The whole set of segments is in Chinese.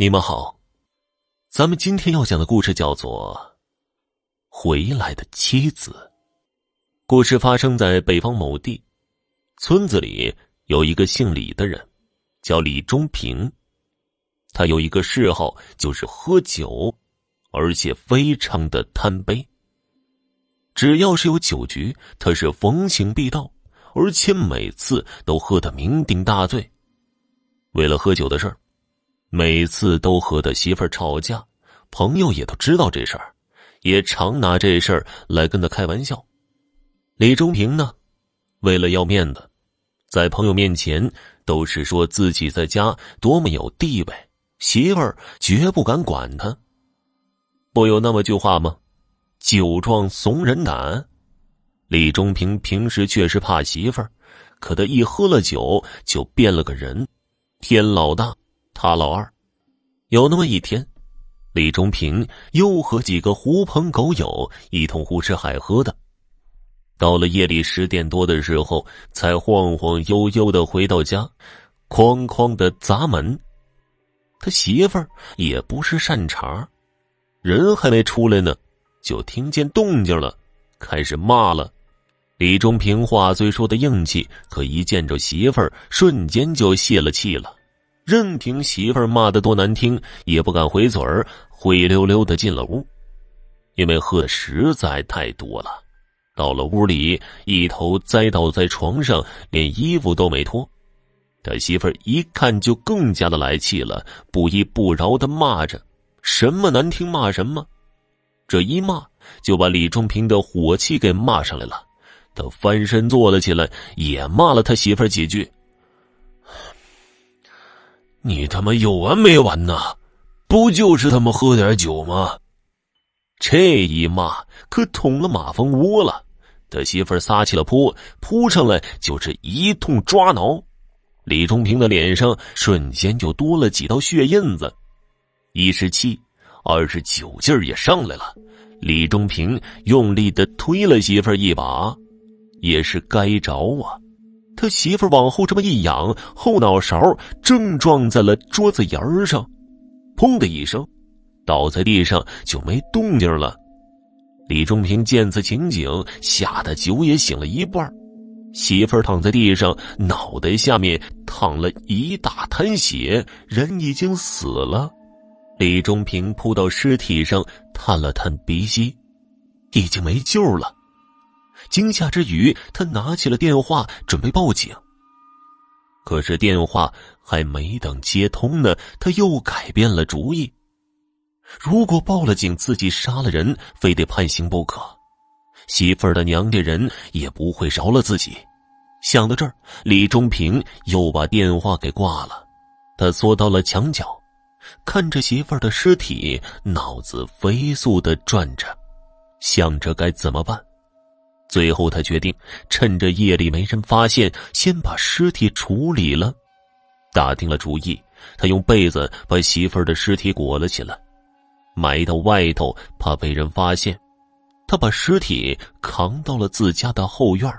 你们好，咱们今天要讲的故事叫做《回来的妻子》。故事发生在北方某地，村子里有一个姓李的人，叫李忠平。他有一个嗜好，就是喝酒，而且非常的贪杯。只要是有酒局，他是逢请必到，而且每次都喝得酩酊大醉。为了喝酒的事儿。每次都和他媳妇吵架，朋友也都知道这事儿，也常拿这事儿来跟他开玩笑。李忠平呢，为了要面子，在朋友面前都是说自己在家多么有地位，媳妇儿绝不敢管他。不有那么句话吗？酒壮怂人胆。李忠平平时确实怕媳妇儿，可他一喝了酒就变了个人，天老大。他老二，有那么一天，李忠平又和几个狐朋狗友一同胡吃海喝的。到了夜里十点多的时候，才晃晃悠悠的回到家，哐哐的砸门。他媳妇儿也不是善茬，人还没出来呢，就听见动静了，开始骂了。李忠平话虽说的硬气，可一见着媳妇儿，瞬间就泄了气了。任凭媳妇儿骂的多难听，也不敢回嘴儿，灰溜溜的进了屋。因为喝的实在太多了，到了屋里，一头栽倒在床上，连衣服都没脱。他媳妇儿一看就更加的来气了，不依不饶的骂着：“什么难听骂什么。”这一骂就把李忠平的火气给骂上来了。他翻身坐了起来，也骂了他媳妇儿几句。你他妈有完没完呐？不就是他妈喝点酒吗？这一骂可捅了马蜂窝了。他媳妇撒起了泼，扑上来就是一通抓挠。李忠平的脸上瞬间就多了几道血印子。一是气，二是酒劲儿也上来了。李忠平用力的推了媳妇一把，也是该着啊。他媳妇往后这么一仰，后脑勺正撞在了桌子沿上，砰的一声，倒在地上就没动静了。李忠平见此情景，吓得酒也醒了一半。媳妇躺在地上，脑袋下面淌了一大滩血，人已经死了。李忠平扑到尸体上，探了探鼻息，已经没救了。惊吓之余，他拿起了电话，准备报警。可是电话还没等接通呢，他又改变了主意。如果报了警，自己杀了人，非得判刑不可。媳妇儿的娘家人也不会饶了自己。想到这儿，李忠平又把电话给挂了。他缩到了墙角，看着媳妇儿的尸体，脑子飞速的转着，想着该怎么办。最后，他决定趁着夜里没人发现，先把尸体处理了。打定了主意，他用被子把媳妇儿的尸体裹了起来，埋到外头，怕被人发现。他把尸体扛到了自家的后院，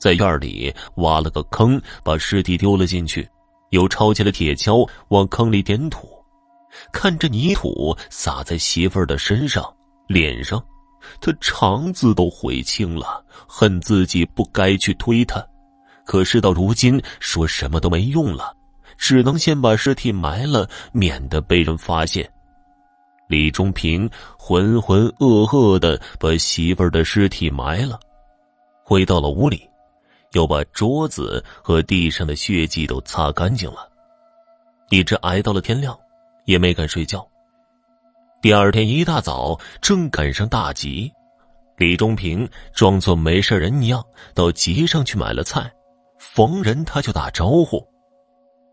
在院里挖了个坑，把尸体丢了进去，又抄起了铁锹往坑里点土，看着泥土撒在媳妇儿的身上、脸上。他肠子都悔青了，恨自己不该去推他。可事到如今，说什么都没用了，只能先把尸体埋了，免得被人发现。李忠平浑浑噩噩的把媳妇儿的尸体埋了，回到了屋里，又把桌子和地上的血迹都擦干净了，一直挨到了天亮，也没敢睡觉。第二天一大早，正赶上大集，李忠平装作没事人一样到集上去买了菜，逢人他就打招呼，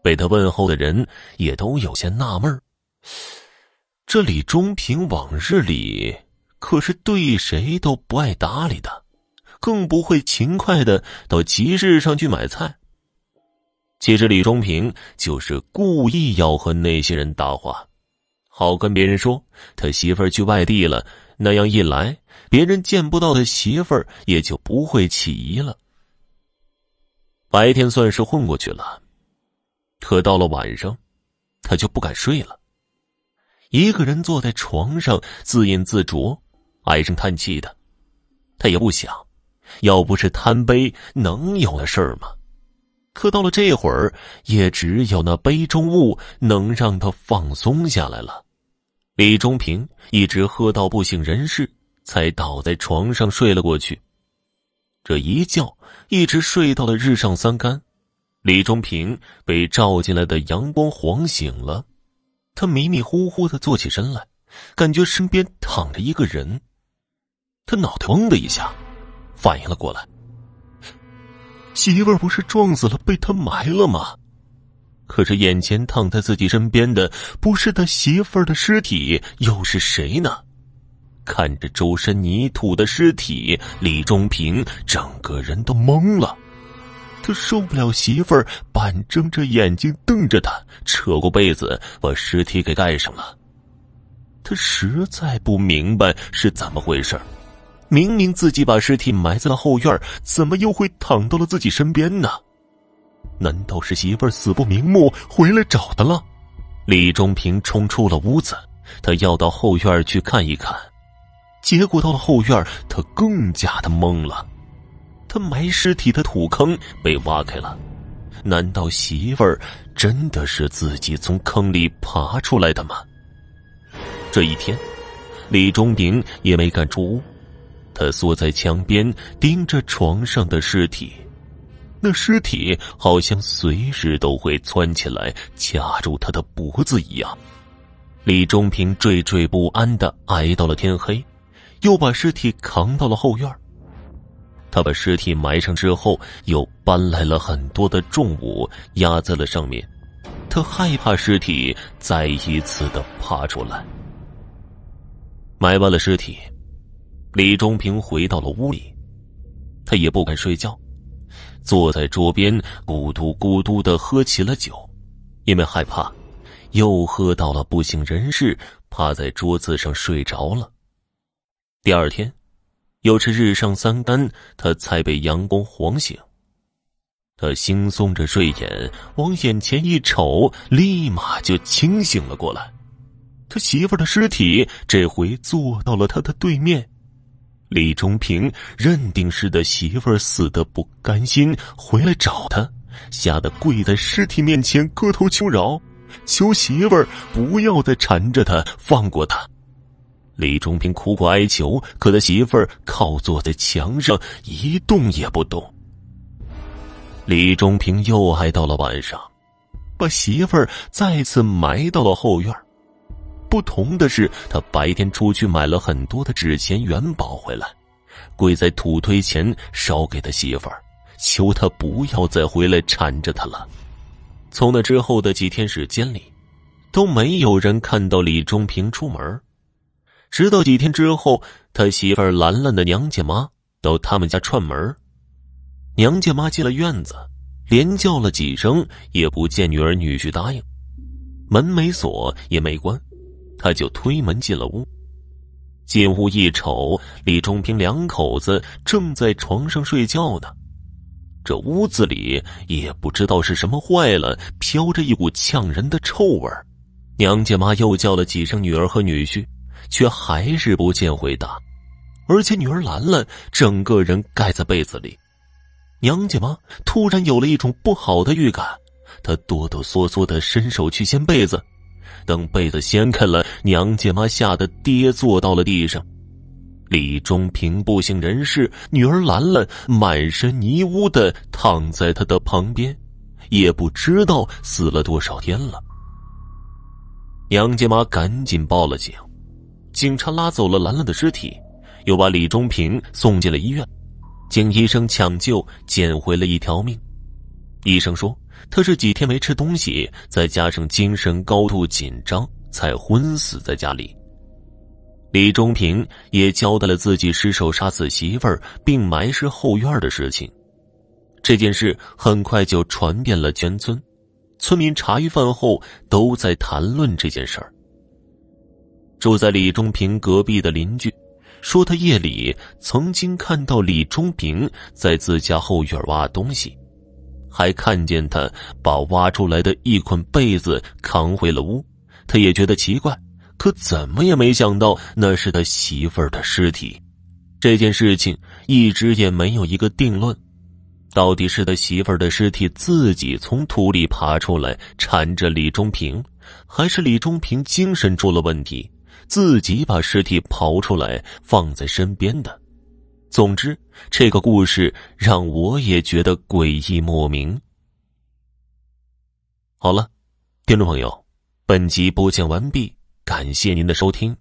被他问候的人也都有些纳闷这李忠平往日里可是对谁都不爱搭理的，更不会勤快的到集市上去买菜。其实李忠平就是故意要和那些人搭话。好跟别人说他媳妇儿去外地了，那样一来，别人见不到他媳妇儿，也就不会起疑了。白天算是混过去了，可到了晚上，他就不敢睡了。一个人坐在床上自饮自酌，唉声叹气的。他也不想，要不是贪杯，能有的事儿吗？可到了这会儿，也只有那杯中物能让他放松下来了。李忠平一直喝到不省人事，才倒在床上睡了过去。这一觉一直睡到了日上三竿，李忠平被照进来的阳光晃醒了，他迷迷糊糊的坐起身来，感觉身边躺着一个人，他脑袋嗡的一下，反应了过来。媳妇不是撞死了，被他埋了吗？可是眼前躺在自己身边的不是他媳妇儿的尸体，又是谁呢？看着周身泥土的尸体，李忠平整个人都懵了。他受不了媳妇儿半睁着眼睛瞪着他，扯过被子把尸体给盖上了。他实在不明白是怎么回事明明自己把尸体埋在了后院，怎么又会躺到了自己身边呢？难道是媳妇儿死不瞑目回来找他了？李忠平冲出了屋子，他要到后院去看一看。结果到了后院，他更加的懵了。他埋尸体的土坑被挖开了，难道媳妇儿真的是自己从坑里爬出来的吗？这一天，李忠平也没敢出屋。他缩在墙边，盯着床上的尸体，那尸体好像随时都会窜起来掐住他的脖子一样。李忠平惴惴不安的挨到了天黑，又把尸体扛到了后院。他把尸体埋上之后，又搬来了很多的重物压在了上面，他害怕尸体再一次的爬出来。埋完了尸体。李忠平回到了屋里，他也不敢睡觉，坐在桌边咕嘟咕嘟的喝起了酒，因为害怕，又喝到了不省人事，趴在桌子上睡着了。第二天，又是日上三竿，他才被阳光晃醒。他惺忪着睡眼，往眼前一瞅，立马就清醒了过来。他媳妇的尸体这回坐到了他的对面。李忠平认定是的媳妇儿死的不甘心，回来找他，吓得跪在尸体面前磕头求饶，求媳妇儿不要再缠着他，放过他。李忠平苦苦哀求，可他媳妇儿靠坐在墙上一动也不动。李忠平又挨到了晚上，把媳妇儿再次埋到了后院。不同的是，他白天出去买了很多的纸钱元宝回来，跪在土堆前烧给他媳妇儿，求他不要再回来缠着他了。从那之后的几天时间里，都没有人看到李忠平出门。直到几天之后，他媳妇儿兰兰的娘家妈到他们家串门，娘家妈进了院子，连叫了几声也不见女儿女婿答应，门没锁也没关。他就推门进了屋，进屋一瞅，李忠平两口子正在床上睡觉呢。这屋子里也不知道是什么坏了，飘着一股呛人的臭味儿娘家妈又叫了几声女儿和女婿，却还是不见回答。而且女儿兰兰整个人盖在被子里，娘家妈突然有了一种不好的预感，她哆哆嗦嗦的伸手去掀被子。等被子掀开了，娘家妈吓得跌坐到了地上。李忠平不省人事，女儿兰兰满身泥污的躺在他的旁边，也不知道死了多少天了。娘家妈赶紧报了警，警察拉走了兰兰的尸体，又把李忠平送进了医院，经医生抢救，捡回了一条命。医生说。他是几天没吃东西，再加上精神高度紧张，才昏死在家里。李忠平也交代了自己失手杀死媳妇儿并埋尸后院的事情。这件事很快就传遍了全村，村民茶余饭后都在谈论这件事儿。住在李忠平隔壁的邻居说，他夜里曾经看到李忠平在自家后院挖东西。还看见他把挖出来的一捆被子扛回了屋。他也觉得奇怪，可怎么也没想到那是他媳妇儿的尸体。这件事情一直也没有一个定论，到底是他媳妇儿的尸体自己从土里爬出来缠着李忠平，还是李忠平精神出了问题，自己把尸体刨出来放在身边的？总之，这个故事让我也觉得诡异莫名。好了，听众朋友，本集播讲完毕，感谢您的收听。